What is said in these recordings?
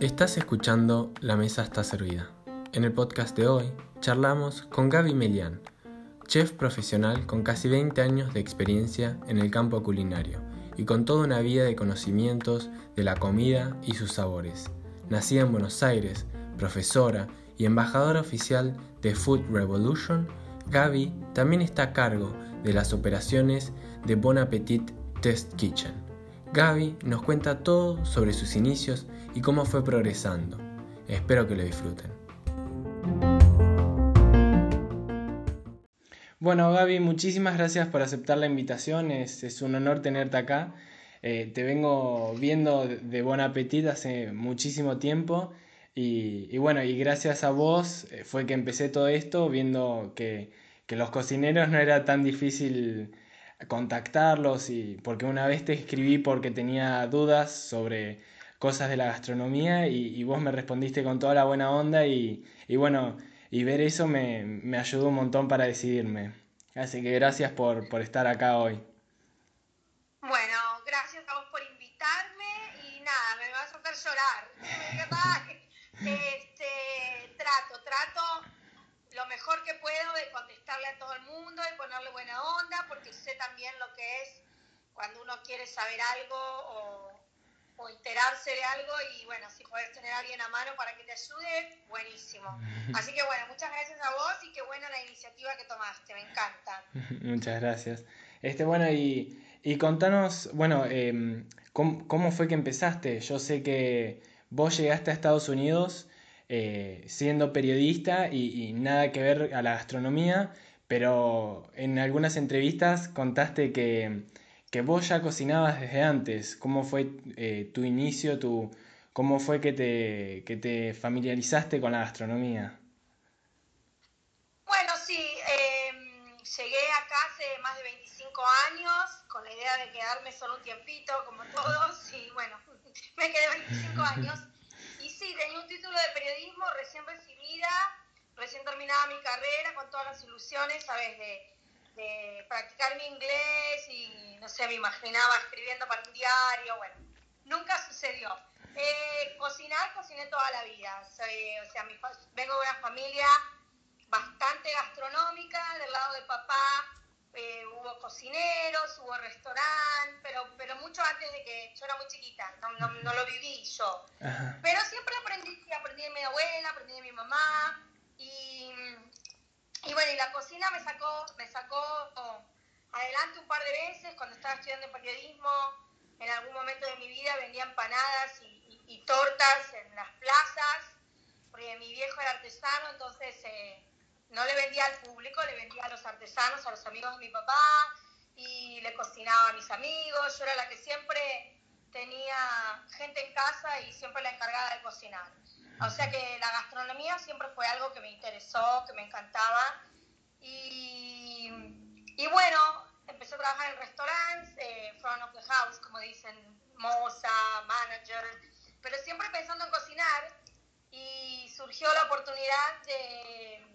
Estás escuchando La Mesa está servida. En el podcast de hoy charlamos con Gaby Melian, chef profesional con casi 20 años de experiencia en el campo culinario y con toda una vida de conocimientos de la comida y sus sabores. Nacida en Buenos Aires, profesora y embajadora oficial de Food Revolution, Gaby también está a cargo de las operaciones de Bon Appetit Test Kitchen. Gaby nos cuenta todo sobre sus inicios y cómo fue progresando. Espero que lo disfruten. Bueno, Gaby, muchísimas gracias por aceptar la invitación. Es, un honor tenerte acá. Eh, te vengo viendo de Bon Appetit hace muchísimo tiempo y, bueno, y gracias a vos eh, fue que empecé todo esto viendo que, que los cocineros no era tan difícil contactarlos y porque una vez te escribí porque tenía dudas sobre cosas de la gastronomía y, vos me respondiste con toda la buena onda y, bueno, y ver eso me, me, ayudó un montón para decidirme. Así que gracias por, por estar acá hoy. Que puedo de contestarle a todo el mundo y ponerle buena onda, porque sé también lo que es cuando uno quiere saber algo o, o enterarse de algo y bueno, si puedes tener a alguien a mano para que te ayude, buenísimo. Así que bueno, muchas gracias a vos y qué buena la iniciativa que tomaste, me encanta. muchas gracias. Este, bueno, y, y contanos, bueno, eh, ¿cómo, ¿cómo, fue que empezaste? Yo sé que vos llegaste a Estados Unidos eh, siendo periodista y, nada que ver a la gastronomía, pero en algunas entrevistas contaste que que vos ya cocinabas desde antes. ¿Cómo fue eh, tu inicio? Tu, ¿Cómo fue que te, que te familiarizaste con la gastronomía? Bueno, sí, em, llegué acá hace más de 25 años con la idea de quedarme solo un tiempito, como todos, y bueno, me quedé 25 años. Sí, tenía un título de periodismo recién recibida, recién terminaba mi carrera, con todas las ilusiones, ¿sabes? De, de practicar mi inglés y, no sé, me imaginaba escribiendo para un diario, bueno, nunca sucedió. Eh, cocinar, cociné toda la vida. Soy, o sea, vengo de una familia bastante gastronómica, del lado de papá eh, hubo cocineros, hubo restaurante, pero, pero mucho antes de que yo era muy chiquita, no, no, no lo viví yo. Pero siempre aprendí, aprendí de mi abuela, aprendí de mi mamá y y bueno, y la cocina me sacó, me sacó adelante un par de veces cuando estaba estudiando periodismo. En algún momento de mi vida vendía empanadas y, tortas en las plazas, porque mi viejo era artesano, entonces eh, no le vendía al público, le vendía a los artesanos, a los amigos de mi papá, y le cocinaba a mis amigos. Yo era la que siempre tenía gente en casa y siempre la encargada de cocinar. O sea que la gastronomía siempre fue algo que me interesó, que me encantaba. Y, y bueno, empecé a trabajar en restaurantes, eh, front of the house, como dicen, moza, manager, pero siempre pensando en cocinar. Y surgió la oportunidad de,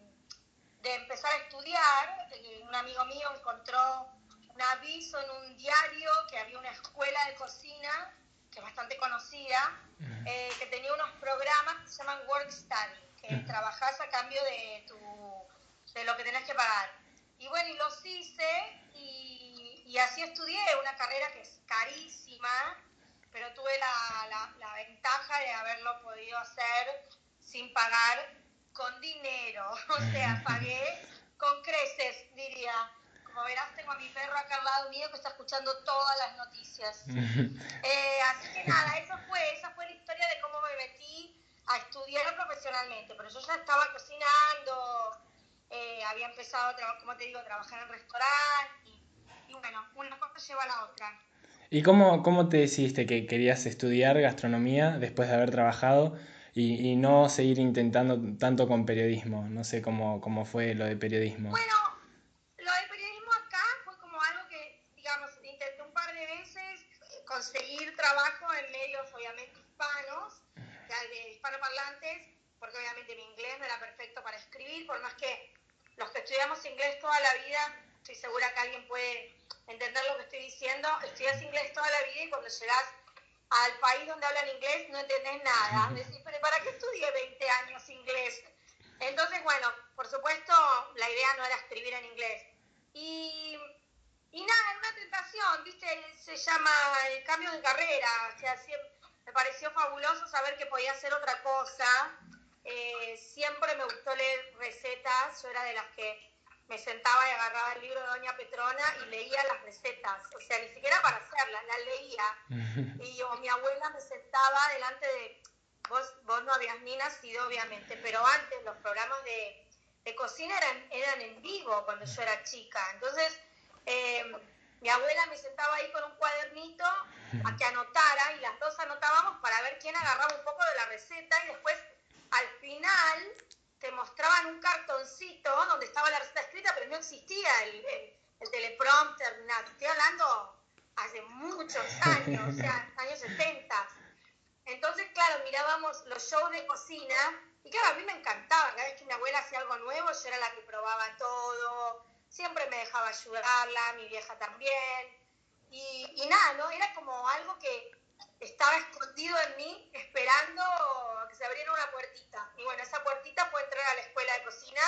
de empezar a estudiar. Un amigo mío encontró un aviso en un diario que había una escuela de cocina que es bastante conocida, eh, que tenía unos programas que se llaman Work Study, que trabajás a cambio de, tu, de lo que tenés que pagar. Y bueno, y los hice y, y así estudié una carrera que es carísima, pero tuve la, la, la ventaja de haberlo podido hacer sin pagar con dinero, o sea, pagué con creces, diría como verás, tengo a mi perro acá al lado mío que está escuchando todas las noticias. Eh, así que nada, eso fue, esa fue la historia de cómo me metí a estudiar profesionalmente. Pero yo ya estaba cocinando, eh, había empezado, como te digo, a trabajar en restaurante y, bueno, una cosa lleva a la otra. ¿Y cómo, cómo te decidiste que querías estudiar gastronomía después de haber trabajado y, y no seguir intentando tanto con periodismo? No sé cómo, cómo fue lo de periodismo. Bueno, conseguir trabajo en medios obviamente hispanos, de hispanoparlantes, porque obviamente mi inglés no era perfecto para escribir, por más que los que estudiamos inglés toda la vida, estoy segura que alguien puede entender lo que estoy diciendo. Estudias inglés toda la vida y cuando llegas al país donde hablan inglés no entendés nada. Decís, pero ¿para qué estudié 20 años inglés? Entonces, bueno, por supuesto, la idea no era escribir en inglés. Y, y nada, en una tentación, ¿viste? Se llama el cambio de carrera. O sea, me pareció fabuloso saber que podía hacer otra cosa. Eh, siempre me gustó leer recetas. Yo era de las que me sentaba y agarraba el libro de Doña Petrona y leía las recetas. O sea, ni siquiera para hacerlas, las leía. Y yo, mi abuela me sentaba delante de Vos, vos no habías ni nacido, obviamente, pero antes los programas de, de cocina eran, eran en vivo cuando yo era chica. Entonces, eh, mi abuela me sentaba ahí con un cuadernito a que anotara y las dos anotábamos para ver quién agarraba un poco de la receta y después al final te mostraban un cartoncito donde estaba la receta escrita, pero no existía el, el, teleprompter, nada. Estoy hablando hace muchos años, o sea, años 70. Entonces, claro, mirábamos los shows de cocina y claro, a mí me encantaba. Cada vez que mi abuela hacía algo nuevo, yo era la que probaba todo. Siempre me dejaba ayudarla, mi vieja también. Y, nada, ¿no? Era como algo que estaba escondido en mí, esperando que se abriera una puertita. Y bueno, esa puertita fue entrar a la escuela de cocina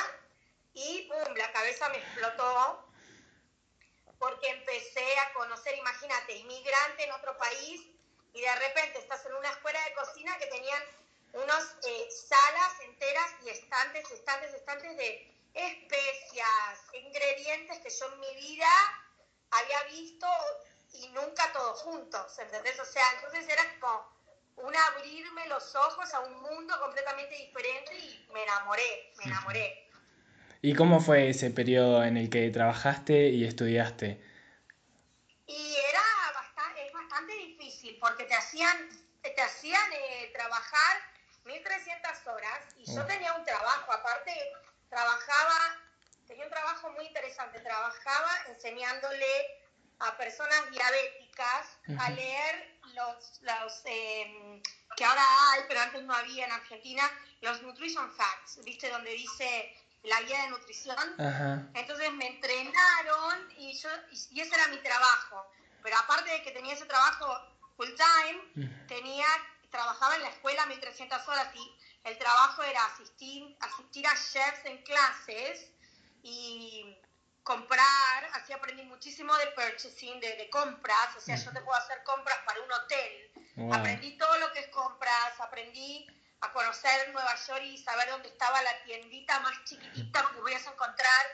y ¡pum! La cabeza me explotó porque empecé a conocer, imagínate, inmigrante en otro país y de repente estás en una escuela de cocina que tenían unas eh, salas enteras y estantes, estantes, estantes de especias, ingredientes que yo en mi vida había visto y nunca todos juntos, ¿entendés? O sea, entonces era como un abrirme los ojos a un mundo completamente diferente y me enamoré, me enamoré. ¿Y cómo fue ese periodo en el que trabajaste y estudiaste? Y era porque te hacían, te hacían eh, trabajar 1.300 horas y yo oh. tenía un trabajo, aparte trabajaba, tenía un trabajo muy interesante, trabajaba enseñándole a personas diabéticas a leer los, los em, que ahora hay, pero antes no había en Argentina, los Nutrition Facts, ¿viste? Donde dice la guía de nutrición. Entonces me entrenaron y, yo, y ese era mi trabajo. Pero aparte de que tenía ese trabajo full time, tenía, trabajaba en la escuela 1300 horas y el trabajo era asistir, asistir a chefs en clases y comprar, así aprendí muchísimo de purchasing, de, compras, o sea, yo te puedo hacer compras para un hotel. Aprendí todo lo que es compras, aprendí a conocer Nueva York y saber dónde estaba la tiendita más chiquitita que pudieras encontrar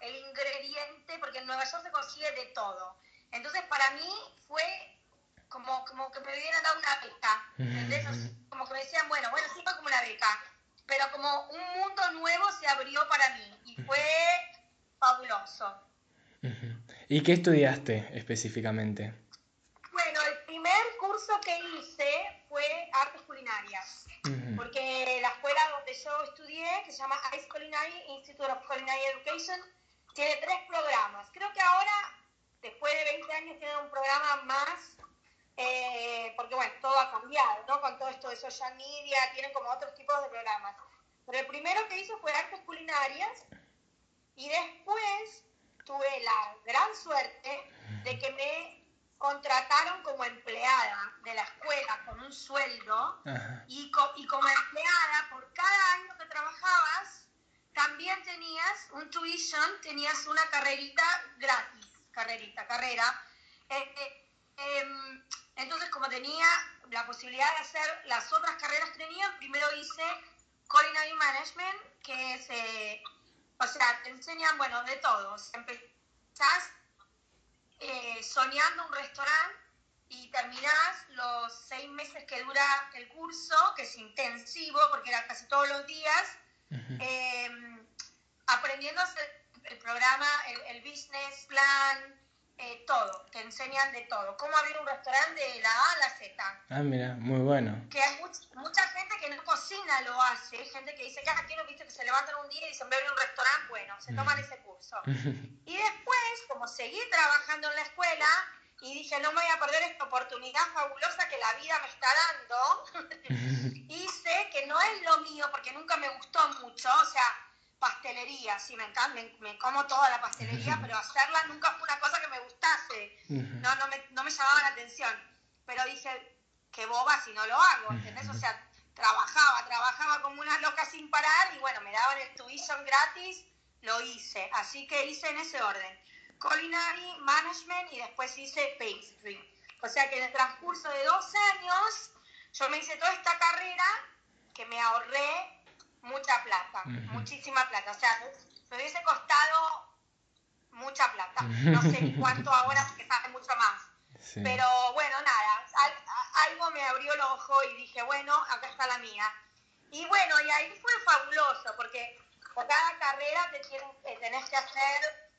el ingrediente, porque en Nueva York se consigue de todo. Entonces, para mí fue como, como que me hubieran dado una beca. Como que me decían, bueno, bueno, sí fue como una beca, pero como un mundo nuevo se abrió para mí y fue fabuloso. ¿Y qué estudiaste específicamente? Bueno, el primer curso que hice fue artes culinarias, porque la escuela donde yo estudié, que se llama ICE Culinary, Institute of Culinary Education, tiene tres programas. Creo que ahora, después de 20 años, tiene un programa más eh, porque bueno, todo ha cambiado, ¿no? Con todo esto de social media, tienen como otros tipos de programas. Pero el primero que hice fue artes culinarias y después tuve la gran suerte de que me contrataron como empleada de la escuela con un sueldo y, y como empleada por cada año que trabajabas también tenías un tuition, tenías una carrerita gratis, carrerita, carrera. Eh, eh, em, entonces, como tenía la posibilidad de hacer las otras carreras que tenía, primero hice Culinary Management, que es, eh, o sea, te enseñan, bueno, de todo. Empezás eh, soñando un restaurante y terminás los seis meses que dura el curso, que es intensivo, porque era casi todos los días, em, aprendiendo a hacer el programa, el business plan, eh, todo, te enseñan de todo. Cómo abrir un restaurante de la A a la Z. Ah, mira, muy bueno. Que hay mucha gente que no cocina lo hace, gente que dice que aquí no viste que se levantan un día y dicen voy a abrir un restaurante, bueno, se toman ese curso. y después, como seguí trabajando en la escuela, y dije, no me voy a perder esta oportunidad fabulosa que la vida me está dando, hice que no es lo mío porque nunca me gustó mucho, o sea, pastelería, sí, me encanta, me, como toda la pastelería, pero hacerla nunca fue una cosa que me gustase, no, no, me, no me llamaba la atención. Pero dije, qué boba si no lo hago, ¿entendés? O sea, trabajaba, trabajaba como una loca sin parar y bueno, me daban el tuition gratis, lo hice. Así que hice en ese orden. Culinary Management y después hice Pastry. O sea que en el transcurso de dos años yo me hice toda esta carrera que me ahorré mucha plata, muchísima plata. O sea, me hubiese costado mucha plata. No sé cuánto ahora porque sale mucho más. Pero bueno, nada, algo me abrió el ojo y dije, bueno, acá está la mía. Y bueno, y ahí fue fabuloso porque por cada carrera te eh, tenés que hacer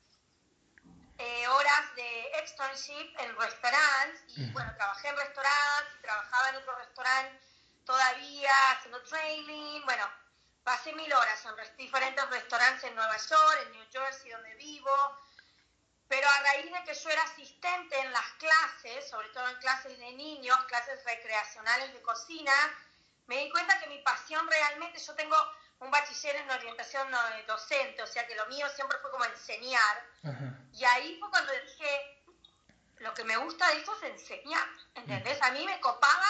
eh, horas de externship en restaurantes. Y bueno, trabajé en restaurantes, trabajaba en otro restaurante todavía haciendo training. Bueno, pasé mil horas en diferentes restaurantes en Nueva York, en New Jersey, donde vivo. Pero a raíz de que yo era asistente en las clases, sobre todo en clases de niños, clases recreacionales de cocina, me di cuenta que mi pasión realmente, yo tengo un bachiller en orientación docente, o sea que lo mío siempre fue como enseñar. Y ahí fue cuando dije, lo que me gusta de esto es enseñar, ¿entendés? A mí me copaba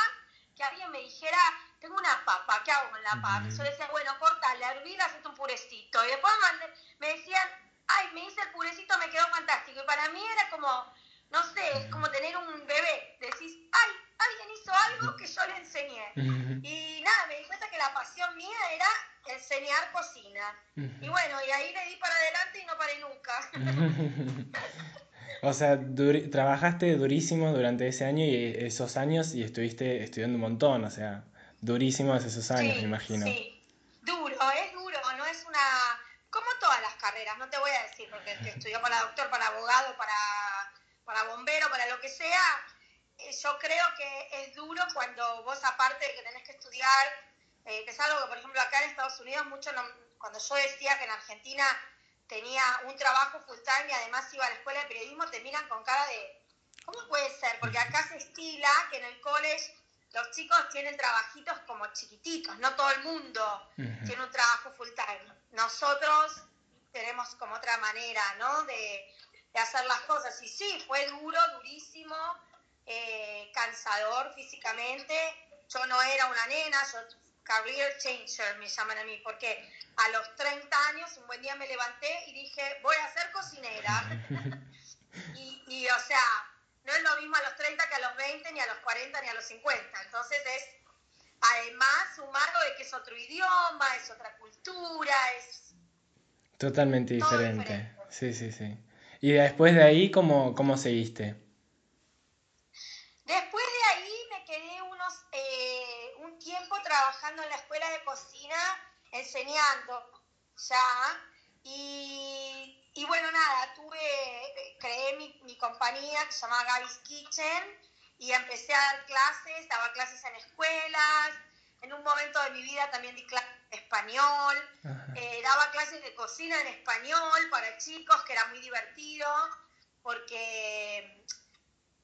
que alguien me dijera, tengo una papa, ¿qué hago con la papa? Y yo decía, bueno, cortale, hervir, hacete un purecito. Y después me decían, ay, me hice el purecito, me quedó fantástico. Y para mí era como, no sé, es como tener un bebé. Decís, ay, alguien hizo algo que yo le enseñé. Y nada, me di cuenta que la pasión mía era enseñar cocina. Y bueno, y ahí le di para adelante y no paré nunca. o sea, trabajaste durísimo durante ese año y esos años y estuviste estudiando un montón, o sea, durísimos esos años, me imagino. Sí, duro, es duro, no es una como todas las carreras, no te voy a decir, porque estudió para doctor, para abogado, para, para bombero, para lo que sea, eh, yo creo que es duro cuando vos, aparte de que tenés que estudiar, eh, que es algo que, por ejemplo, acá en Estados Unidos, mucho cuando yo decía que en Argentina tenía un trabajo full time y además iba a la escuela de periodismo, te miran con cara de, ¿cómo puede ser? Porque acá se estila que en el college los chicos tienen trabajitos como chiquititos, no todo el mundo tiene un trabajo full time. Nosotros tenemos como otra manera, ¿no? De, hacer las cosas. Y sí, fue duro, durísimo, eh, cansador físicamente. Yo no era una nena, yo career changer me llaman a mí, porque a los 30 años un buen día me levanté y dije, voy a ser cocinera. y, y, o sea, no es lo mismo a los 30 que a los 20, ni a los 40, ni a los 50. Entonces es, además, sumado de que es otro idioma, es otra cultura, es... Totalmente diferente. Sí, sí, sí. ¿Y después de ahí cómo, cómo seguiste? Después de ahí me quedé unos, eh, un tiempo trabajando en la escuela de cocina, enseñando ya, y y bueno, nada, tuve, creé mi, mi compañía que se llamaba Gaby's Kitchen y empecé a dar clases, daba clases en escuelas, en un momento de mi vida también di clases de español, eh, daba clases de cocina en español para chicos, que era muy divertido, porque,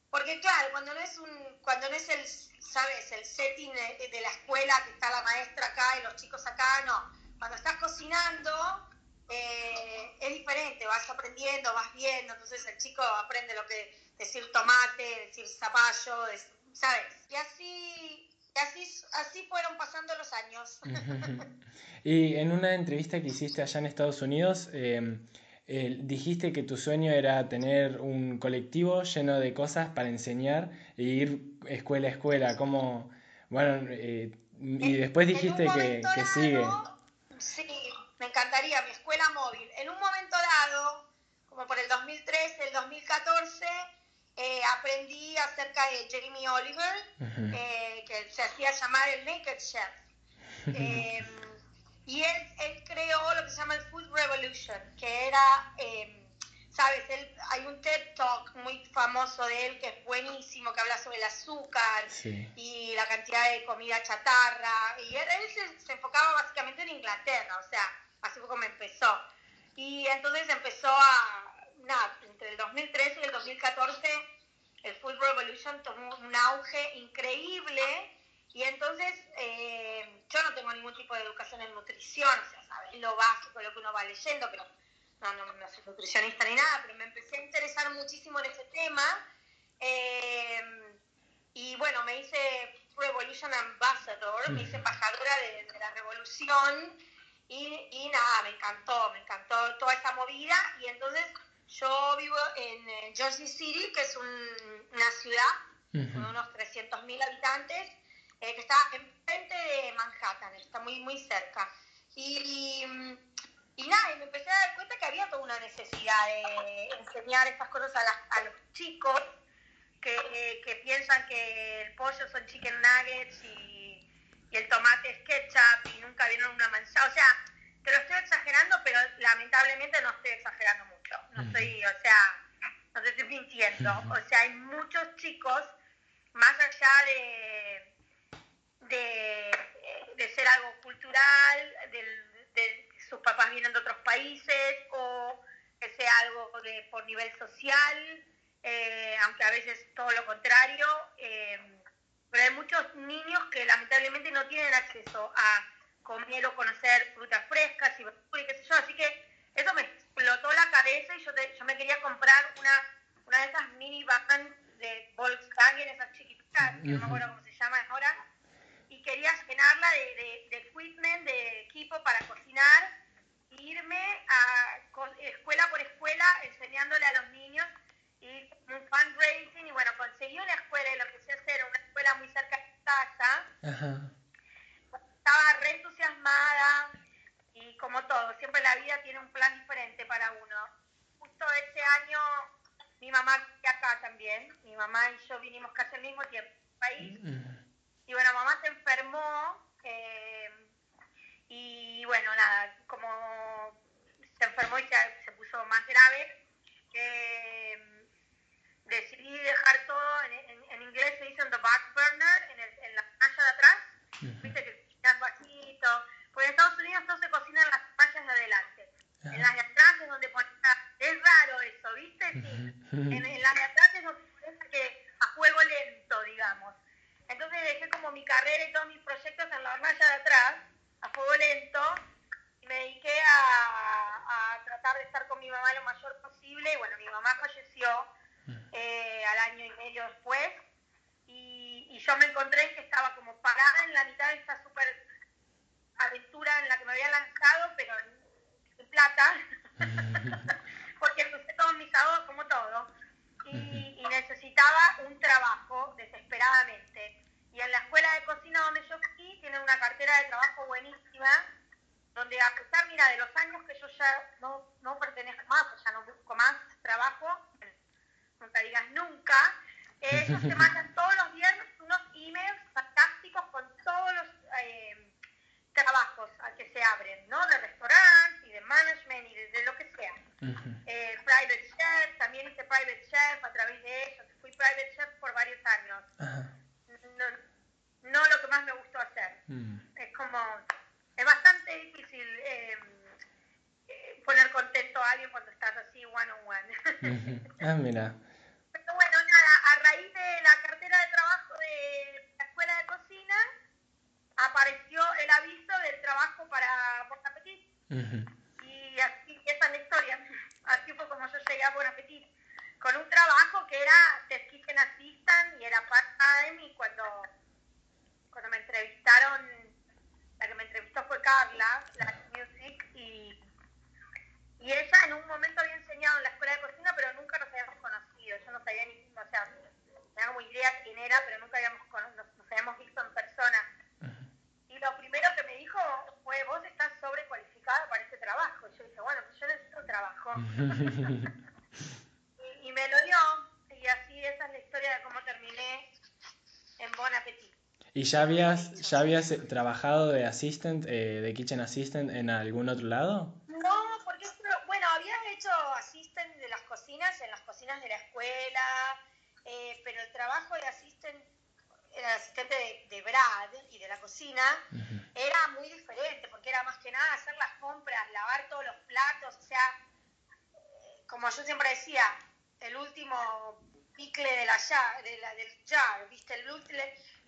porque claro, cuando no es, un, cuando no es el, ¿sabes? el setting de, de la escuela, que está la maestra acá y los chicos acá, no, cuando estás cocinando eh, es diferente, vas aprendiendo, vas viendo, entonces el chico aprende lo que decir tomate, decir zapallo, ¿sabes? Y así, así, así fueron pasando los años. y en una entrevista que hiciste allá en Estados Unidos, em, dijiste que tu sueño era tener un colectivo lleno de cosas para enseñar e ir escuela a escuela, como, bueno, eh, y después dijiste que, que sigue. Sí, me encantaría mi escuela móvil. En un momento dado, como por el 2013, el 2014, eh, aprendí acerca de Jamie Oliver, eh, que se hacía llamar el Naked Chef. Em, y él, él, creó lo que se llama el Food Revolution, que era, sabes, él, hay un TED Talk muy famoso de él que es buenísimo, que habla sobre el azúcar y la cantidad de comida chatarra. Y él, se, se enfocaba básicamente en Inglaterra, o sea, así fue como empezó. Y entonces empezó a, nada, entre el 2013 y el 2014, el Food Revolution tomó un auge increíble Y entonces eh, yo no tengo ningún tipo de educación en nutrición, o sea, sabes lo básico, lo que uno va leyendo, pero no, no, no soy nutricionista ni nada, pero me empecé a interesar muchísimo en ese tema. Eh, y bueno, me hice Revolution Ambassador, me hice embajadora de, de la revolución y, y, nada, me encantó, me encantó toda esa movida y entonces yo vivo en eh, Jersey City, que es un, una ciudad con unos 300.000 habitantes, eh, que está enfrente de Manhattan, está muy, muy cerca. Y, y, nada, y me empecé a dar cuenta que había toda una necesidad de enseñar estas cosas a, las, a los chicos que, que, piensan que el pollo son chicken nuggets y, y, el tomate es ketchup y nunca vieron una manzana. O sea, te lo estoy exagerando, pero lamentablemente no estoy exagerando mucho. No estoy, o sea, no te estoy mintiendo. O sea, hay muchos chicos, más allá de, de, de ser algo cultural, de, de, sus papás vienen de otros países o que sea algo de, por nivel social, eh, aunque a veces todo lo contrario. Eh, pero hay muchos niños que lamentablemente no tienen acceso a comer o conocer frutas frescas y qué sé yo. Así que eso me explotó la cabeza y yo, te, yo me quería comprar una, una de esas mini vans de Volkswagen, esas chiquititas, que no me acuerdo cómo se llaman ahora, y quería llenarla de, de, de equipment, de equipo para cocinar, irme a escuela por escuela enseñándole a los niños y un fundraising y bueno, conseguí una escuela y lo que sé hacer, una escuela muy cerca de casa. Ajá. Estaba re entusiasmada y como todo, siempre la vida tiene un plan diferente para uno. Justo ese año mi mamá acá también, mi mamá y yo vinimos casi al mismo tiempo al país. Y bueno, mamá se enfermó eh, y bueno, nada, como se enfermó y se, se puso más grave, eh, decidí dejar todo, en, en, en, inglés se dice en the back burner, en, el, en la playa de atrás, uh -huh. viste que cocinas bajito, porque en Estados Unidos todo se cocina en las playas de adelante, uh -huh. en las de atrás es donde pones, es raro eso, viste, sí. uh -huh. en, en, las de atrás es donde pones que a fuego lento, digamos. Entonces dejé como mi carrera y todos mis proyectos en la hornalla de atrás, a fuego lento, y me dediqué a, a tratar de estar con mi mamá lo mayor posible, y bueno, mi mamá falleció, eh, al año y medio después. Y, y, yo me encontré en que estaba como parada en la mitad de esta super aventura en la que me había lanzado, pero en, plata, porque usé todos mis ahorros como todo. Y, y, necesitaba un trabajo desesperadamente. Y en la escuela de cocina donde yo fui, tienen una cartera de trabajo buenísima, donde a pesar, mira, de los años que yo ya no, no pertenezco más, o sea, no busco más trabajo, nunca digas nunca, eh, ellos te mandan todos los viernes unos emails fantásticos con todos los eh, trabajos a que se abren, ¿no? De restaurantes y de management y de, de lo que sea. Uh -huh. eh, private chef, también hice private chef a través de ellos, fui private chef por varios años. Uh -huh. no, no, lo que más me gustó hacer. Uh -huh. Es como, es bastante difícil eh, poner contento a alguien cuando estás así one on one. ah, mira. Pero bueno, nada, a raíz de la cartera de trabajo de la escuela de cocina, apareció el aviso del trabajo para Bon Appetit. Uh -huh. Esa es la historia. Así fue como yo llegué a Bon Appetit. Con un trabajo que era Test Kitchen Assistant y era part-time y cuando, cuando me entrevistaron, la que me entrevistó fue Carla, la Music, y y ella en un momento había enseñado en la escuela de cocina, pero nunca nos habíamos conocido. Yo no sabía ni, o sea, tenía como idea quién era, pero nunca habíamos, nos, nos habíamos visto en persona. Y lo primero que me dijo fue, vos estás sobrecualificada para este trabajo. Y yo dije, bueno, trabajo. y, y, me lo dio, y así esa es la historia de cómo terminé en Bon Appetit. ¿Y ya habías, ya habías trabajado de assistant, eh, de kitchen assistant en algún otro lado? No, hecho assistant de las cocinas, en las cocinas de la escuela, eh, pero el trabajo de assistant, el asistente de, de, Brad y de la cocina uh -huh. era muy diferente, porque era más que nada hacer las compras, lavar todos los platos, o sea, como yo siempre decía, el último picle de la jar, de la, del jar, ¿viste? El,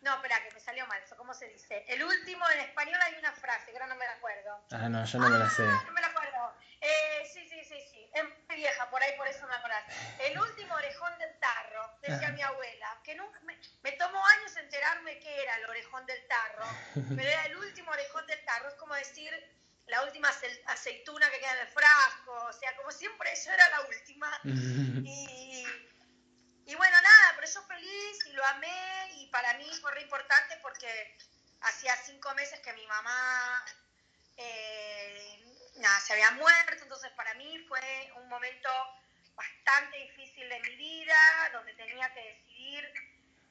No, espera, que me salió mal. ¿Cómo se dice? El último, en español hay una frase, que ahora no me la acuerdo. Ah, no, yo no me la sé. Ah, no me la acuerdo. Eh, sí, sí, sí, sí. Es muy vieja, por ahí, por eso me acordás. El último orejón del tarro, decía mi abuela, que nunca me, me, tomó años enterarme qué era el orejón del tarro, pero era el último orejón del tarro. Es como decir la última aceituna que queda en el frasco, o sea, como siempre yo era la última. Y y bueno, nada, pero yo feliz y lo amé y para mí fue re importante porque hacía cinco meses que mi mamá eh, nada, se había muerto, entonces para mí fue un momento bastante difícil de mi vida, donde tenía que decidir,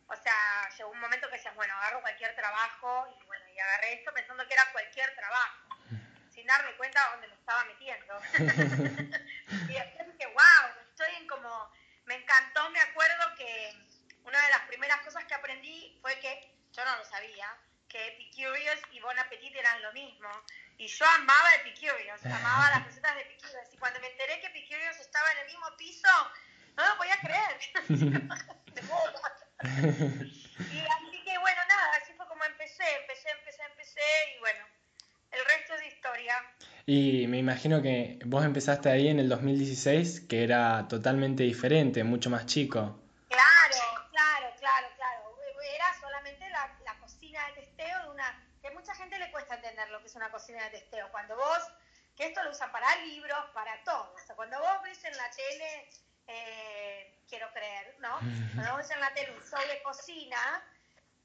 o sea, llegó un momento que decía, bueno, agarro cualquier trabajo y bueno, y agarré esto pensando que era cualquier trabajo, sin darme cuenta de dónde me estaba metiendo. y después dije, wow, estoy en como me encantó, me acuerdo que una de las primeras cosas que aprendí fue que, yo no lo sabía, que Epicurious y Bon Appetit eran lo mismo. Y yo amaba Epicurious, amaba las recetas de Epicurious. Y cuando me enteré que Epicurious estaba en el mismo piso, no lo podía creer. y así que bueno, nada, así fue como empecé, empecé, empecé, empecé y bueno, el resto es de historia. Y me imagino que vos empezaste ahí en el 2016, que era totalmente diferente, mucho más chico. Claro, claro, claro, claro. Era solamente la, la cocina de testeo de una... que a mucha gente le cuesta entender lo que es una cocina de testeo. Cuando vos, que esto lo usan para libros, para todo. O sea, cuando vos ves en la tele, eh, quiero creer, ¿no? Cuando vos ves en la tele un show de cocina,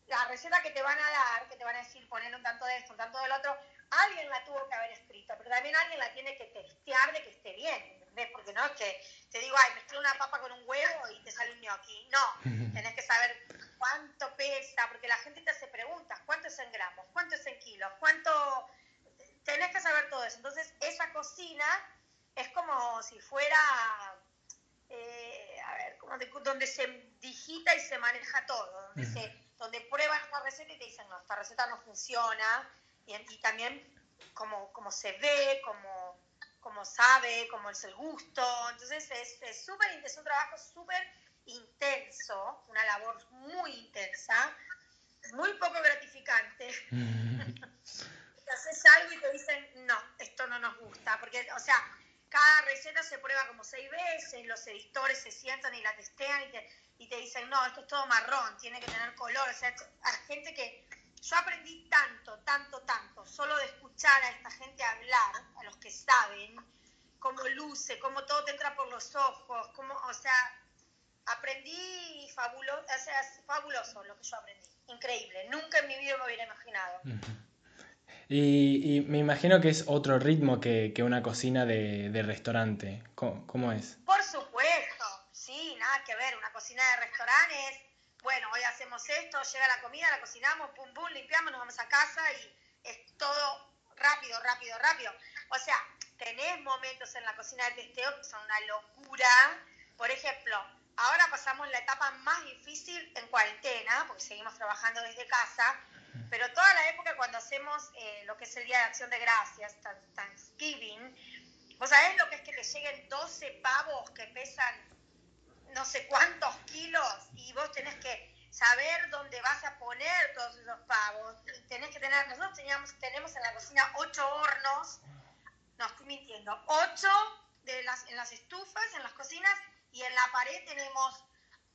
la receta que te van a dar, que te van a decir poner un tanto de esto, un tanto del otro, alguien la tuvo que haber escrito, pero también alguien la tiene que testear de que esté bien, ¿entendés? Porque no es que te digo, ay, mezclé una papa con un huevo y te sale un gnocchi. No, tenés que saber cuánto pesa, porque la gente te hace preguntas, cuánto es en gramos, cuánto es en kilos, cuánto... Tenés que saber todo eso. Entonces, esa cocina es como si fuera, eh, a ver, como donde se digita y se maneja todo, donde, se, donde pruebas la receta y te dicen, no, esta receta no funciona, y, también como, como, se ve, como, como cómo es el gusto. Entonces es súper es un trabajo súper intenso, una labor muy intensa, muy poco gratificante. haces algo y te dicen, no, esto no nos gusta, porque, o sea, cada receta se prueba como seis veces, los editores se sientan y la testean y te, y te dicen, no, esto es todo marrón, tiene que tener color, o sea, hay gente que yo aprendí tanto, tanto, tanto, solo de escuchar a esta gente hablar, a los que saben, cómo luce, cómo todo te entra por los ojos, cómo, o sea, aprendí fabuloso, o sea, fabuloso lo que yo aprendí, increíble, nunca en mi vida me hubiera imaginado. Y, me imagino que es otro ritmo que, que una cocina de, de restaurante. ¿Cómo, ¿Cómo, es? Por supuesto, sí, nada que ver. Una cocina de restaurante es bueno, hoy hacemos esto, llega la comida, la cocinamos, pum, pum, limpiamos, nos vamos a casa y es todo rápido, rápido, rápido. O sea, tenés momentos en la cocina de testeo que son una locura. Por ejemplo, ahora pasamos la etapa más difícil en cuarentena, porque seguimos trabajando desde casa, pero toda la época cuando hacemos eh, lo que es el Día de Acción de Gracias, Thanksgiving, vos sabés lo que es que te lleguen 12 pavos que pesan no sé cuántos kilos y vos tenés que saber dónde vas a poner todos esos pavos. Tenés que tener, nosotros teníamos, tenemos en la cocina ocho hornos, no estoy mintiendo, ocho de las, en las estufas, en las cocinas, y en la pared tenemos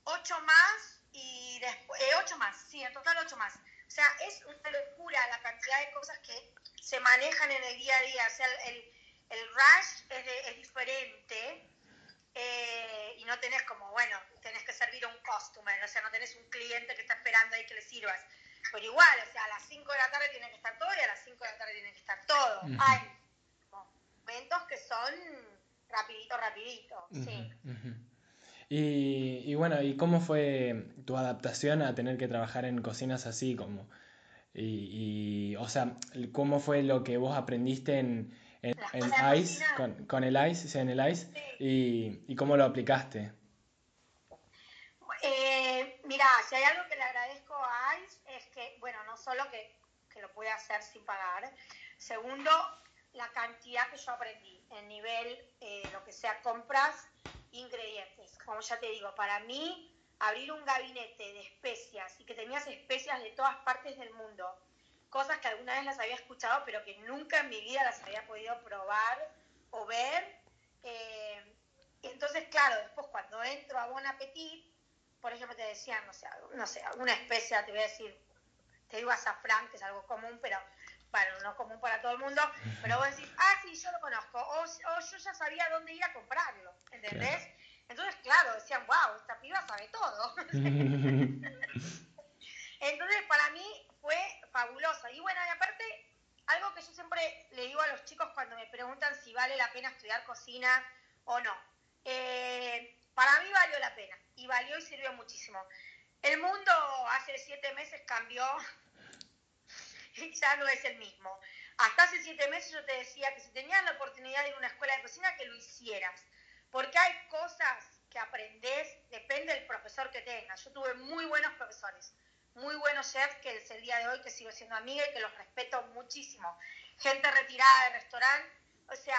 ocho más y después, eh, ocho más, sí, en total ocho más. O sea, es una locura la cantidad de cosas que se manejan en el día a día. O sea, el, el rush es, es diferente eh, y no tenés como, bueno, tenés que servir a un customer, o sea, no tenés un cliente que está esperando ahí que le sirvas. Pero igual, o sea, a las 5 de la tarde tiene que estar todo y a las 5 de la tarde tiene que estar todo. Hay momentos que son rapidito, rapidito, sí. Y, y, bueno, ¿y cómo fue tu adaptación a tener que trabajar en cocinas así como... Y, y, o sea, ¿cómo fue lo que vos aprendiste en, en, ICE, con, con, el ICE, en el ICE, y, y, cómo lo aplicaste. Eh, mira, si hay algo que le agradezco a ICE es que, bueno, no solo que, que lo puede hacer sin pagar, segundo, la cantidad que yo aprendí en nivel, eh, lo que sea, compras, ingredientes. Como ya te digo, para mí, abrir un gabinete de especias y que te tenías especias de todas partes del mundo, cosas que alguna vez las había escuchado, pero que nunca en mi vida las había podido probar o ver. Eh, entonces, claro, después cuando entro a Bon Appetit, por ejemplo, te decían, no sé, no sé, alguna especia, te voy a decir, te digo azafrán, que es algo común, pero bueno, no común para todo el mundo, pero vos decís, ah, sí, yo lo conozco, o, yo ya sabía dónde ir a comprarlo, ¿entendés? Entonces, claro, decían, wow, esta piba sabe todo. Entonces, para mí fue fabulosa. Y bueno, y aparte, algo que yo siempre le digo a los chicos cuando me preguntan si vale la pena estudiar cocina o no. Eh, para mí valió la pena y valió y sirvió muchísimo. El mundo hace siete meses cambió ya no es el mismo. Hasta hace siete meses yo te decía que si tenías la oportunidad de ir a una escuela de cocina, que lo hicieras. Porque hay cosas que aprendes, depende del profesor que tengas. Yo tuve muy buenos profesores, muy buenos chefs que es el día de hoy que sigo siendo amiga y que los respeto muchísimo. Gente retirada de restaurante, o sea,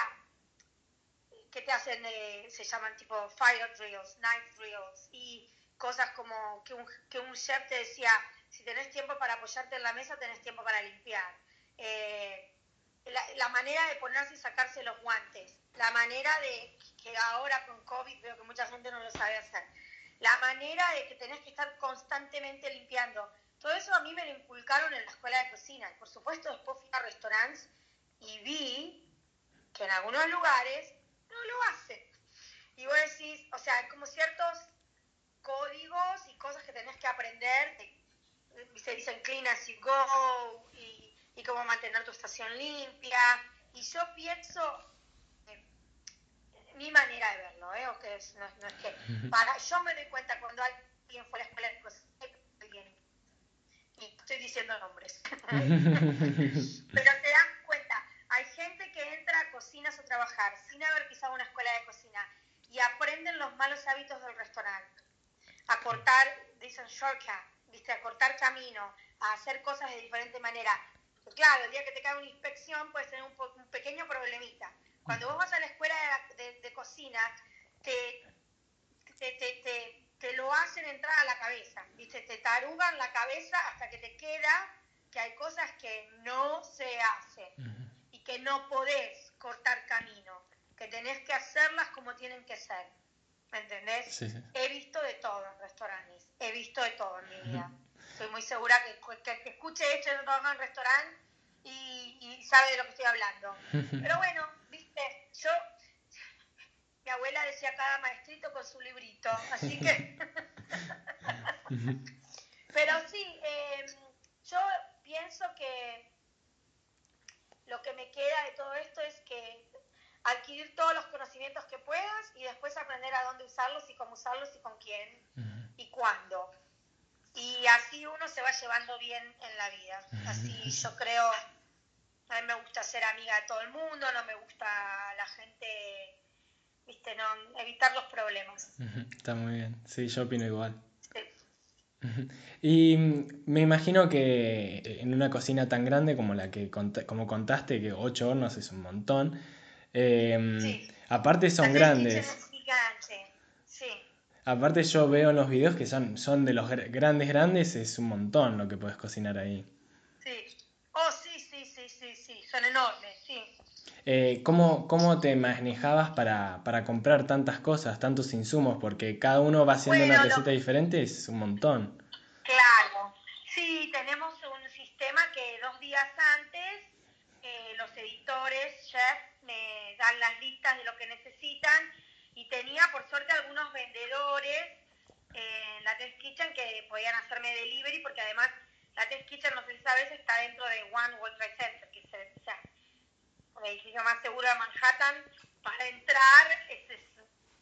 que te hacen, eh, se llaman tipo fire drills, night drills y cosas como que un, que un chef te decía, si tenés tiempo para apoyarte en la mesa, tenés tiempo para limpiar. Eh, la, manera de ponerse y sacarse los guantes, la manera de, que ahora con COVID veo que mucha gente no lo sabe hacer, la manera de que tenés que estar constantemente limpiando. Todo eso a mí me lo inculcaron en la escuela de cocina. Por supuesto después fui a restaurantes y vi que en algunos lugares no lo hace. Y vos decís, o sea, hay como ciertos códigos y cosas que tenés que aprender, se dicen clean as you go, y, y cómo mantener tu estación limpia. Y yo pienso, eh, mi manera de verlo, ¿eh? O que es, no, es que, para, yo me doy cuenta cuando alguien fue a la escuela de alguien, y estoy diciendo nombres, pero te das cuenta, hay gente que entra a cocinas a trabajar sin haber pisado una escuela de cocina y aprenden los malos hábitos del restaurante. A cortar, dicen shortcut, ¿viste? a cortar camino, a hacer cosas de diferente manera. claro, el día que te cae una inspección puedes tener un, un pequeño problemita. Cuando vos vas a la escuela de, cocina, te, te, te, te, lo hacen entrar a la cabeza, ¿viste? te tarugan la cabeza hasta que te queda que hay cosas que no se hacen que no podés cortar camino, que tenés que hacerlas como tienen que ser. ¿Me entendés? He visto de todo en restaurantes, he visto de todo en mi vida. Estoy muy segura que, que, que escuche esto en un restaurante y, y sabe de lo que estoy hablando. Pero bueno, viste, yo, mi abuela decía cada maestrito con su librito, así que... Pero sí, eh, yo pienso que lo que me queda de todo esto es que adquirir todos los conocimientos que puedas y después aprender a dónde usarlos y cómo usarlos y con quién y cuándo. Y así uno se va llevando bien en la vida. Así yo creo, a mí me gusta ser amiga de todo el mundo, no me gusta la gente, viste, no, evitar los problemas. Está muy bien, sí, yo opino igual. Y me imagino que en una cocina tan grande como la que como contaste, que ocho hornos es un montón, em, aparte son grandes. Aparte yo veo en los videos que son, son de los grandes grandes, es un montón lo que puedes cocinar ahí. Sí. Oh, sí, sí, sí, sí, sí, son enormes, sí. Eh, ¿cómo, ¿cómo, te manejabas para, para, comprar tantas cosas, tantos insumos? Porque cada uno va haciendo una receta diferente, es un montón. Claro, sí, tenemos un sistema que dos días antes eh, los editores, chefs, me dan las listas de lo que necesitan y tenía por suerte algunos vendedores en la Test Kitchen que podían hacerme delivery porque además la Test Kitchen, no sé si sabes, está dentro de One World Trade Center, que es el, edificio más seguro de Manhattan. Para entrar es, es,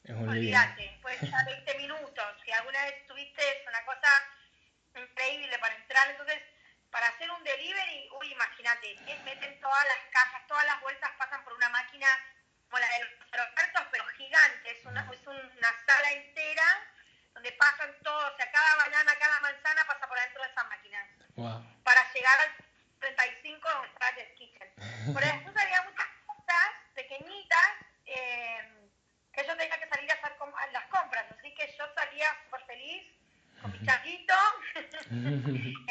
es olvídate, puedes estar 20 minutos. Si alguna vez tuviste una cosa increíble para entrar. Entonces, para hacer un delivery, uy, imagínate, meten todas las cajas, todas las vueltas pasan por una máquina como la de los aeropuertos, pero gigante. Es una, es una sala entera donde pasan todos, o sea, cada banana, cada manzana pasa por dentro de esa máquina. Para llegar al 35 donde está el kitchen. Pero después había muchas cosas pequeñitas eh, que yo tenía que salir a hacer las compras. Así que yo salía súper feliz con mi changuito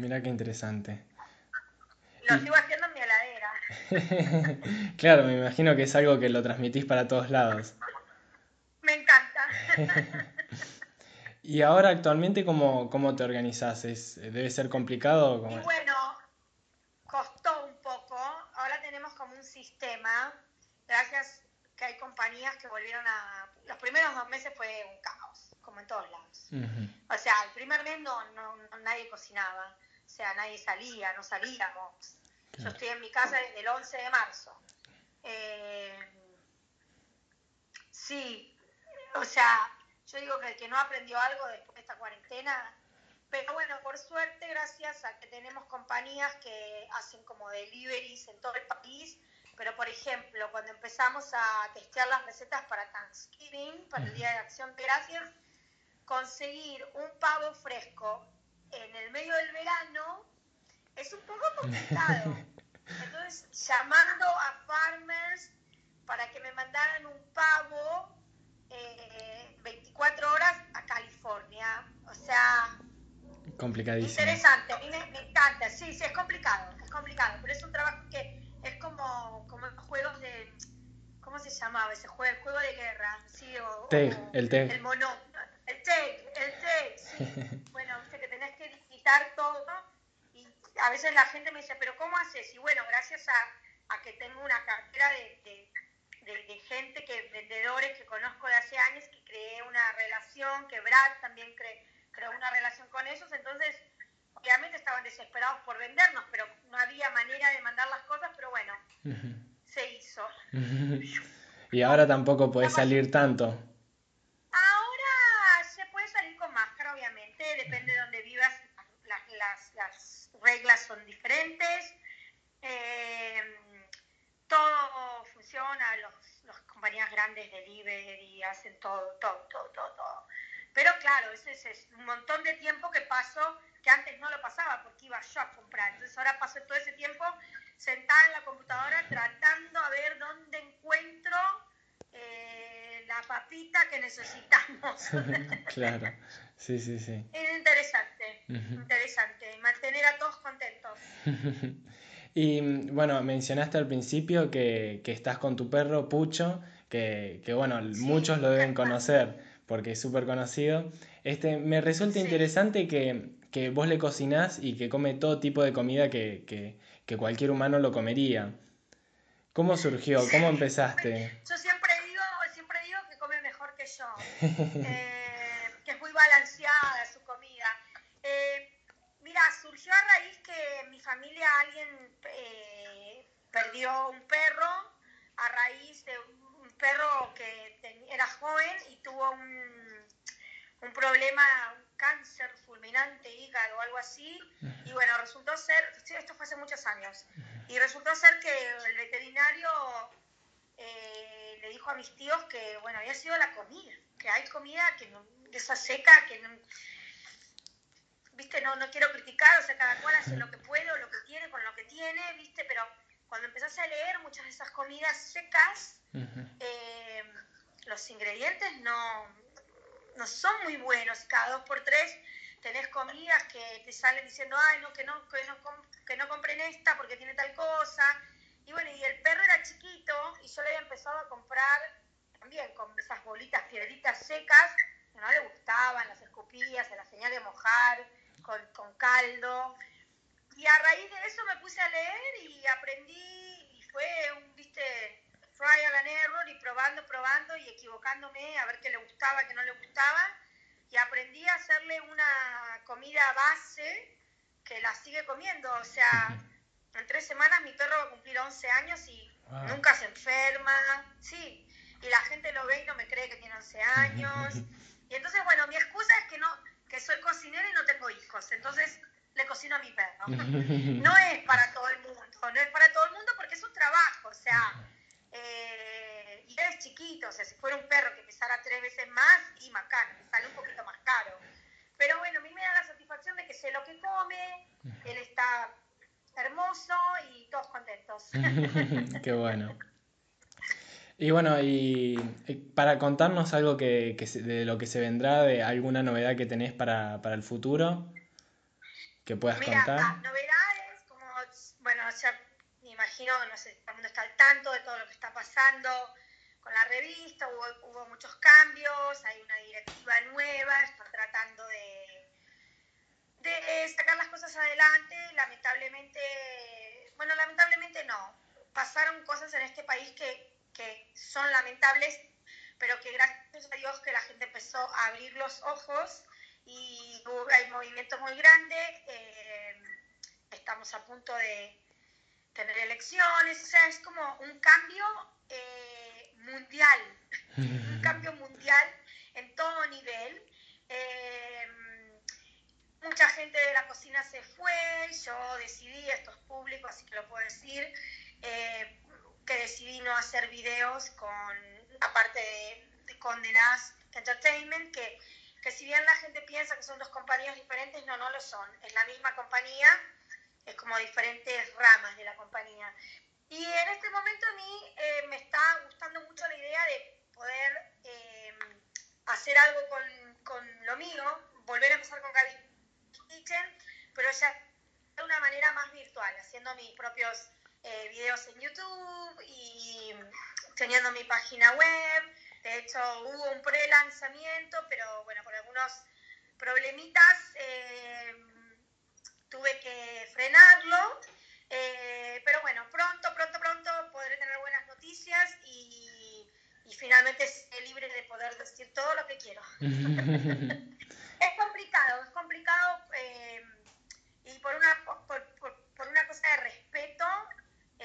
Mira qué interesante. Lo sigo haciendo en mi heladera. claro, me imagino que es algo que lo transmitís para todos lados. Me encanta. y ahora actualmente, ¿cómo, cómo te organizás? ¿Es, ¿Debe ser complicado? Y bueno, costó un poco. Ahora tenemos como un sistema, gracias que hay compañías que volvieron a... Los primeros dos meses fue un caos, como en todos lados. O sea, el primer mes no, no, nadie cocinaba, o sea, nadie salía, no salíamos. Yo estoy en mi casa desde el 11 de marzo. Eh, sí, o sea, yo digo que el que no aprendió algo después de esta cuarentena, pero bueno, por suerte, gracias a que tenemos compañías que hacen como deliveries en todo el país, pero por ejemplo, cuando empezamos a testear las recetas para Thanksgiving, para el Día de Acción de Gracias, conseguir un pavo fresco en el medio del verano es un poco complicado. Entonces, llamando a farmers para que me mandaran un pavo eh, 24 horas California. O sea, complicadísimo. Interesante, a mí me, encanta. Sí, sí, es complicado, es complicado, pero es un trabajo que es como, como juegos de. ¿Cómo se llamaba ese juego? El juego de guerra, ¿sí? O, el TEG. El mono. El TEG, el TEG, sí. bueno, usted que tenés que digitar todo y a veces la gente me dice, ¿pero cómo haces? Y bueno, gracias a, a que tengo una cartera de, de de, gente, que vendedores que conozco de hace años, que creé una relación, que Brad también creó una relación con ellos, entonces obviamente estaban desesperados por vendernos, pero no había manera de mandar las cosas, pero bueno, se hizo. y ahora tampoco puede salir tanto. Ahora se puede salir con máscara, obviamente, depende de donde vivas, las, las, las reglas son diferentes. Eh, todo funciona, los, las compañías grandes de y hacen todo, todo, todo, todo, todo. Pero claro, ese es un montón de tiempo que paso que antes no lo pasaba porque iba yo a comprar. Entonces ahora paso todo ese tiempo sentada en la computadora tratando a ver dónde encuentro eh, la papita que necesitamos. claro, sí, sí, sí. Es interesante, interesante. Mantener a todos contentos. Y bueno, mencionaste al principio que, que estás con tu perro Pucho, que, que bueno, muchos lo deben conocer porque es súper conocido. Este, me resulta interesante que, que, vos le cocinás y que come todo tipo de comida que, que, que cualquier humano lo comería. ¿Cómo surgió? ¿Cómo empezaste? Yo siempre digo, siempre digo que come mejor que yo, eh, que es muy balanceada su comida. Eh, Mira, surgió a raíz que en mi familia alguien eh, perdió un perro, a raíz de un perro que era joven y tuvo un, un problema, un cáncer fulminante, hígado o algo así, y bueno, resultó ser, esto fue hace muchos años, y resultó ser que el veterinario eh, le dijo a mis tíos que, bueno, había sido la comida, que hay comida que no, esa seca que no, viste, no, no quiero criticar, o sea, cada cual hace lo que puede o lo que tiene con lo que tiene, viste, pero cuando empezás a leer muchas de esas comidas secas, eh, los ingredientes no, no son muy buenos. Cada dos por tres tenés comidas que te salen diciendo, ay, no, que no, que no, que no compren esta porque tiene tal cosa. Y bueno, y el perro era chiquito y yo le había empezado a comprar también con esas bolitas, piedritas secas, que no le gustaban, las escupía, se las tenía que mojar con, con caldo. Y a raíz de eso me puse a leer y aprendí y fue un, viste, trial and error y probando, probando y equivocándome a ver qué le gustaba, qué no le gustaba. Y aprendí a hacerle una comida base que la sigue comiendo. O sea, en tres semanas mi perro va a cumplir 11 años y nunca se enferma. Sí, y la gente lo ve y no me cree que tiene 11 años. Y entonces, bueno, mi excusa es que no que soy cocinera y no tengo hijos. Entonces, le cocino a mi perro. No es para todo el mundo, no es para todo el mundo porque es un trabajo, o sea, eh, y es chiquito, o sea, si fuera un perro que pesara tres veces más, y más caro, sale un poquito más caro. Pero bueno, a mí me da la satisfacción de que sé lo que come, él está hermoso y todos contentos. Qué bueno. Y bueno, y para contarnos algo que, que, de lo que se vendrá, de alguna novedad que tenés para, para el futuro que puedas Mira, contar. Ah, novedades, como, bueno, ya me imagino, no sé, todo el mundo está al tanto de todo lo que está pasando con la revista, hubo, hubo muchos cambios, hay una directiva nueva, están tratando de, de sacar las cosas adelante, lamentablemente, bueno, lamentablemente no, pasaron cosas en este país que, que son lamentables, pero que gracias a Dios que la gente empezó a abrir los ojos y hay movimientos muy grandes, eh, estamos a punto de tener elecciones, o sea, es como un cambio eh, mundial, un cambio mundial en todo nivel. Eh, mucha gente de la cocina se fue, yo decidí, esto es público, así que lo puedo decir, que decidí no hacer videos con, aparte de, de Condenas Entertainment, que que si bien la gente piensa que son dos compañías diferentes, no, no lo son. Es la misma compañía, es como diferentes ramas de la compañía. Y en este momento a mí eh, me está gustando mucho la idea de poder eh, hacer algo con, con, lo mío, volver a empezar con Gaby Kitchen, pero ya de una manera más virtual, haciendo mis propios eh, videos en YouTube y teniendo mi página web de hecho, hubo un pre-lanzamiento, pero bueno, por algunos problemitas eh, tuve que frenarlo. Eh, pero bueno, pronto, pronto, pronto podré tener buenas noticias y, y finalmente seré libre de poder decir todo lo que quiero. es complicado, es complicado eh, y por una, por, por, por, una cosa de respeto,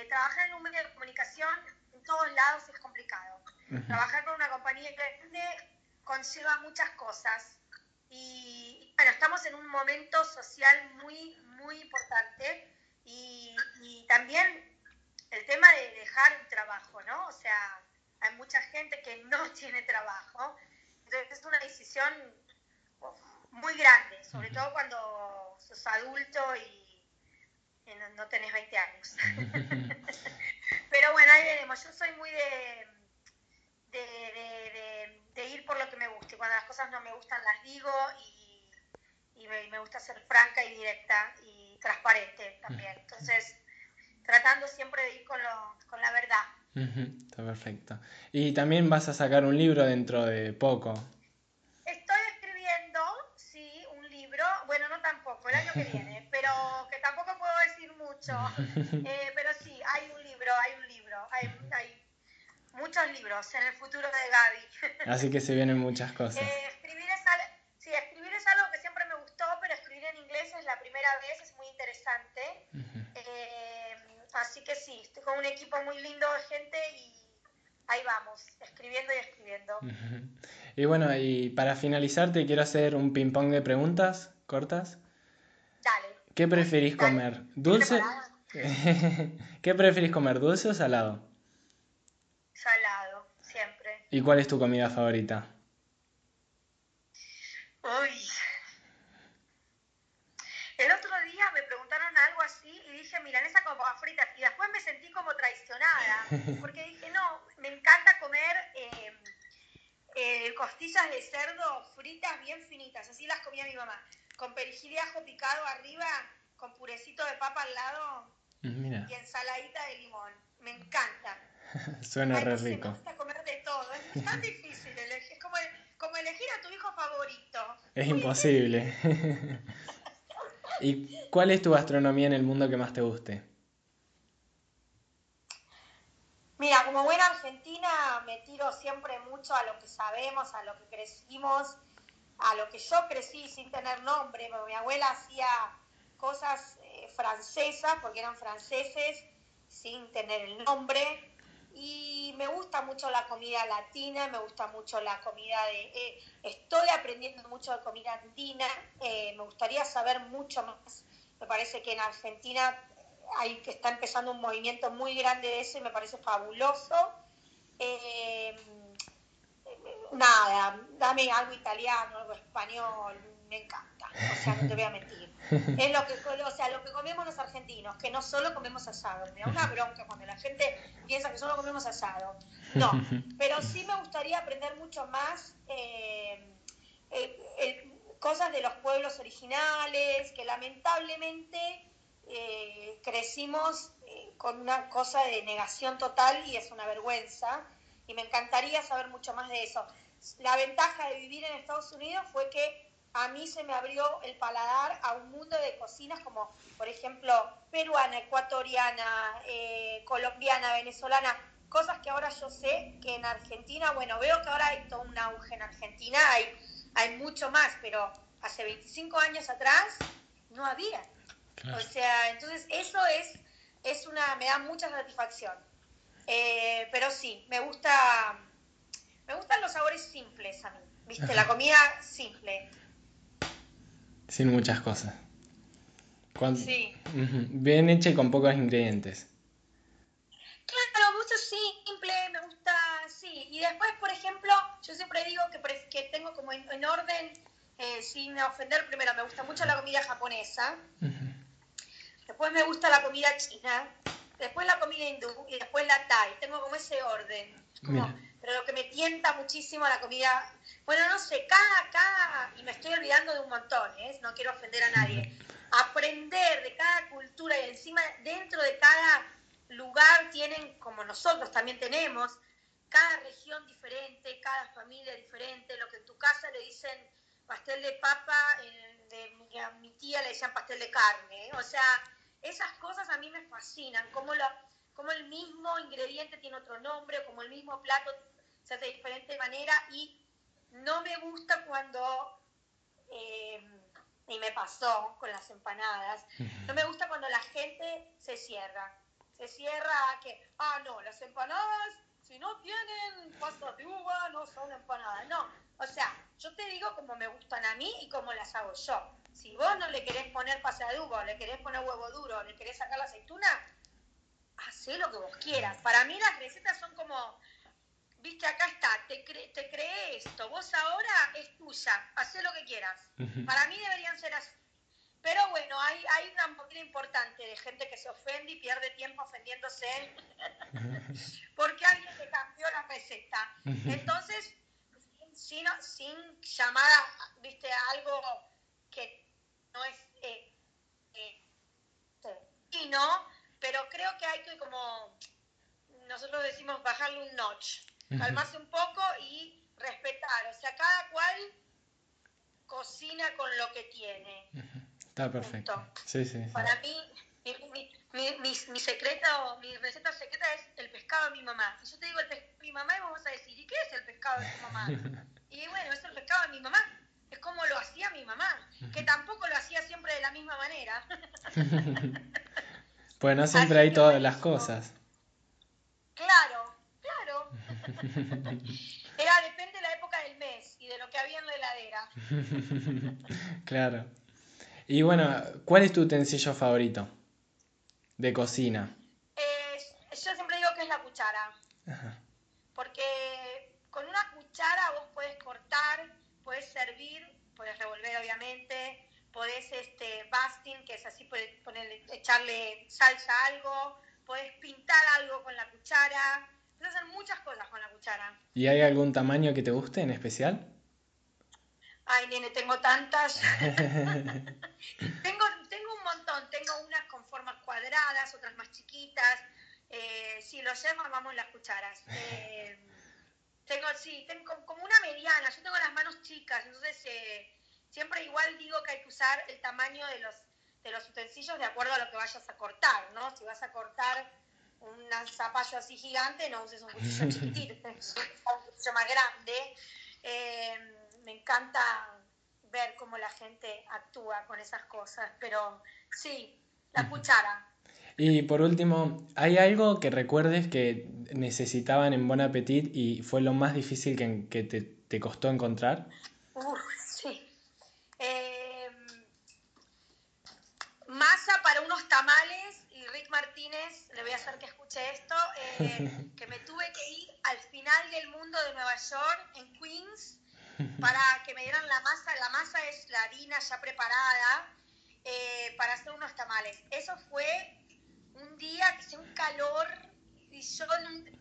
trabajar en un medio de comunicación en todos lados es complicado. Trabajar con una compañía grande conlleva muchas cosas. Y bueno, estamos en un momento social muy, muy importante. Y, y también el tema de dejar un trabajo, ¿no? O sea, hay mucha gente que no tiene trabajo. Entonces es una decisión muy grande, sobre todo cuando sos adulto y no, no, tenés 20 años. Pero bueno, ahí veremos. Yo soy muy de de, de, de, ir por lo que me gusta. Y cuando las cosas no me gustan, las digo y, y me, me, gusta ser franca y directa y transparente también. Entonces, tratando siempre de ir con, lo, con la verdad. Está perfecto. Y también vas a sacar un libro dentro de poco. Estoy escribiendo, sí, un libro. Bueno, no tampoco, el año que viene, pero que tampoco mucho. Eh, pero sí, hay un libro, hay un libro. Hay, hay muchos libros en el futuro de Gaby. Así que se vienen muchas cosas. Eh, escribir, es al... sí, escribir es algo que siempre me gustó, pero escribir en inglés es la primera vez, es muy interesante. Uh -huh. eh, así que sí, estoy con un equipo muy lindo de gente y ahí vamos, escribiendo y escribiendo. Uh -huh. Y bueno, y para finalizar te quiero hacer un ping-pong de preguntas cortas. ¿Qué preferís comer? ¿Dulce? ¿Qué preferís comer? ¿Dulce o salado? Salado, siempre. ¿Y cuál es tu comida favorita? Uy. El otro día me preguntaron algo así y dije milanesa con papas fritas. Y después me sentí como traicionada. Porque dije, no, me encanta comer. Em, eh, costillas de cerdo fritas bien finitas, así las comía mi mamá con perejil y ajo picado arriba, con purecito de papa al lado y ensaladita de limón. Me encanta. Suena re rico. Me gusta comer de todo, es tan difícil elegir, es como, como elegir a tu hijo favorito. Es imposible. ¿Y cuál es tu gastronomía en el mundo que más te guste? Mira, como buena argentina me tiro siempre mucho a lo que sabemos, a lo que crecimos, a lo que yo crecí sin tener nombre, mi abuela hacía cosas eh, francesas, porque eran franceses, sin tener el nombre. Y me gusta mucho la comida latina, me gusta mucho la comida de... Eh, estoy aprendiendo mucho de comida andina, eh, me gustaría saber mucho más. Me parece que en Argentina hay que está empezando un movimiento muy grande de eso me parece fabuloso. Nada, dame algo italiano, algo español, me encanta, o sea, no te voy a mentir. Es lo que, o sea, lo que comemos los argentinos, que no solo comemos asado. Me da una bronca cuando la gente piensa que solo comemos asado. No, pero sí me gustaría aprender mucho más eh, eh, cosas de los pueblos originales, que lamentablemente eh, crecimos con una cosa de negación total y es una vergüenza. Y me encantaría saber mucho más de eso. La ventaja de vivir en Estados Unidos fue que a mí se me abrió el paladar a un mundo de cocinas como, por ejemplo, peruana, ecuatoriana, eh, colombiana, venezolana, cosas que ahora yo sé que en Argentina, bueno, veo que ahora hay todo un auge en Argentina, hay, hay mucho más, pero hace 25 años atrás no había. O sea, entonces eso es, es una, me da mucha satisfacción. Eh, pero sí, me gusta, me gustan los sabores simples a mí, ¿viste? La comida simple. Sin muchas cosas. Sí. Bien hecha y con pocos ingredientes. Claro, me gusta simple, me gusta, sí. Y después, por ejemplo, yo siempre digo que, que tengo como en, orden, eh, sin ofender, primero me gusta mucho la comida japonesa, después me gusta la comida china, después la comida hindú y después la thai. Tengo como ese orden. Pero lo que me tienta muchísimo la comida. Bueno, no sé, cada, cada, y me estoy olvidando de un montón, ¿eh? no quiero ofender a nadie, aprender de cada cultura y encima dentro de cada lugar tienen, como nosotros también tenemos, cada región diferente, cada familia diferente, lo que en tu casa le dicen pastel de papa, de, a mi tía le decían pastel de carne, o sea, esas cosas a mí me fascinan, como, la, como el mismo ingrediente tiene otro nombre, como el mismo plato se hace de diferente manera y no me gusta cuando, eh, y me pasó con las empanadas, no me gusta cuando la gente se cierra. Se cierra a que, ah, no, las empanadas, si no tienen pasta de uva, no son empanadas. No, o sea, yo te digo como me gustan a mí y como las hago yo. Si vos no le querés poner pasta de uva, le querés poner huevo duro, le querés sacar la aceituna, hacé lo que vos quieras. Para mí las recetas son como viste, acá está, te, te creé esto, vos ahora es tuya, haz lo que quieras. Para mí deberían ser así. Pero bueno, hay, hay una movida importante de gente que se ofende y pierde tiempo ofendiéndose porque alguien le cambió la receta. Entonces, sin, sin llamar a, viste, algo que no es eh, eh, y no, pero creo que hay que como nosotros decimos bajarle un notch calmarse un poco y respetar. O sea, cada cual cocina con lo que tiene. Está perfecto. Sí, sí, Para mí, mi, mi, mi, secreto, mi receta secreta es el pescado de mi mamá. Si yo te digo el pescado de mi mamá, y vos vas a decir, ¿y qué es el pescado de tu mamá? y bueno, es el pescado de mi mamá. Es como lo hacía mi mamá, que tampoco lo hacía siempre de la misma manera. pues no siempre hay todas las cosas. Claro, Era, depende de la época del mes y de lo que había en la heladera. claro. Y bueno, ¿cuál es tu utensilio favorito de cocina? yo siempre digo que es la cuchara. Porque con una cuchara vos puedes cortar, puedes servir, puedes revolver obviamente, podés este, basting, que es así, ponerle, echarle salsa a algo, podés pintar algo con la cuchara, podés hacer muchas cosas con la cuchara. ¿Y hay algún tamaño que te guste en especial? Ay, nene, tengo tantas. tengo, tengo un montón, tengo unas con formas cuadradas, otras más chiquitas. Eh, si lo llaman, vamos las cucharas. Eh, tengo, sí, tengo como una mediana, yo tengo las manos chicas, entonces eh, siempre igual digo que hay que usar el tamaño de los, de los utensilios de acuerdo a lo que vayas a cortar, ¿no? Si vas a cortar un zapallo así gigante, no uses un cuchillo chiquitito, un cuchillo más grande. Eh, me encanta ver cómo la gente actúa con esas cosas, pero sí, la cuchara. Y por último, ¿hay algo que recuerdes que necesitaban en Bon Appetit y fue lo más difícil que, te, costó encontrar? sí. Em, masa para unos tamales y Rick Martínez, le voy a hacer que escuche esto, eh, que me tuve que ir al final del mundo de Nueva York, en Queens, para que me dieran la masa. La masa es la harina ya preparada eh, para hacer unos tamales. Eso fue un día que hice un calor y yo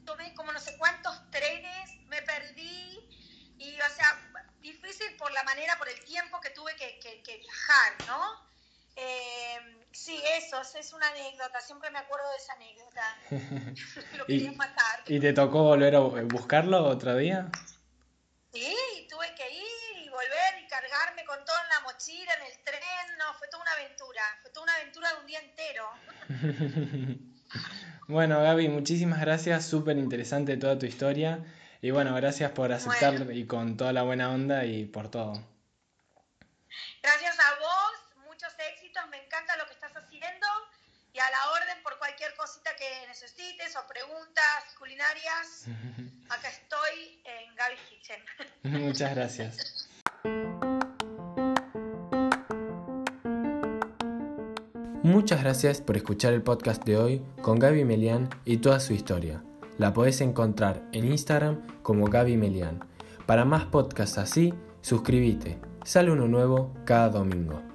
tomé como no sé cuántos trenes, me perdí y, o sea, difícil por la manera, por el tiempo que tuve que, que, viajar, ¿no? Eh, sí, eso, es una anécdota, siempre me acuerdo de esa anécdota. Lo quería matar. ¿Y te tocó volver a buscarlo otro día? Sí, tuve que ir y volver y cargarme con todo en la mochila, en el tren, no, fue toda una aventura, fue toda una aventura de un día entero. bueno, Gaby, muchísimas gracias, súper interesante toda tu historia y bueno, gracias por aceptar y con toda la buena onda y por todo. Gracias a vos, muchos éxitos, me encanta lo que estás haciendo y a la orden por cualquier cosita que necesites o preguntas culinarias. Acá estoy en Gaby's Kitchen. Muchas gracias. Muchas gracias por escuchar el podcast de hoy con Gaby Melian y toda su historia. La podés encontrar en Instagram como Gaby Melian. Para más podcasts así, suscríbete. Sale uno nuevo cada domingo.